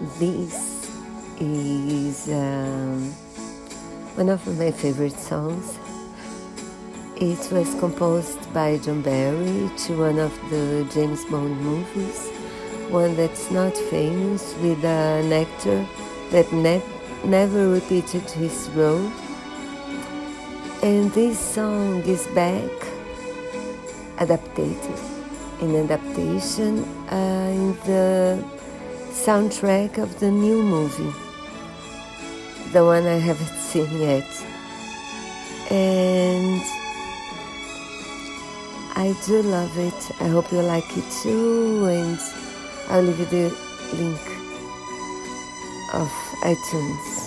This is um, one of my favorite songs. It was composed by John Barry to one of the James Bond movies, one that's not famous, with an actor that ne- never repeated his role. And this song is back, adapted, in adaptation uh, in the soundtrack of the new movie, the one I haven't seen yet. And I do love it. I hope you like it too. And I'll leave you the link of iTunes.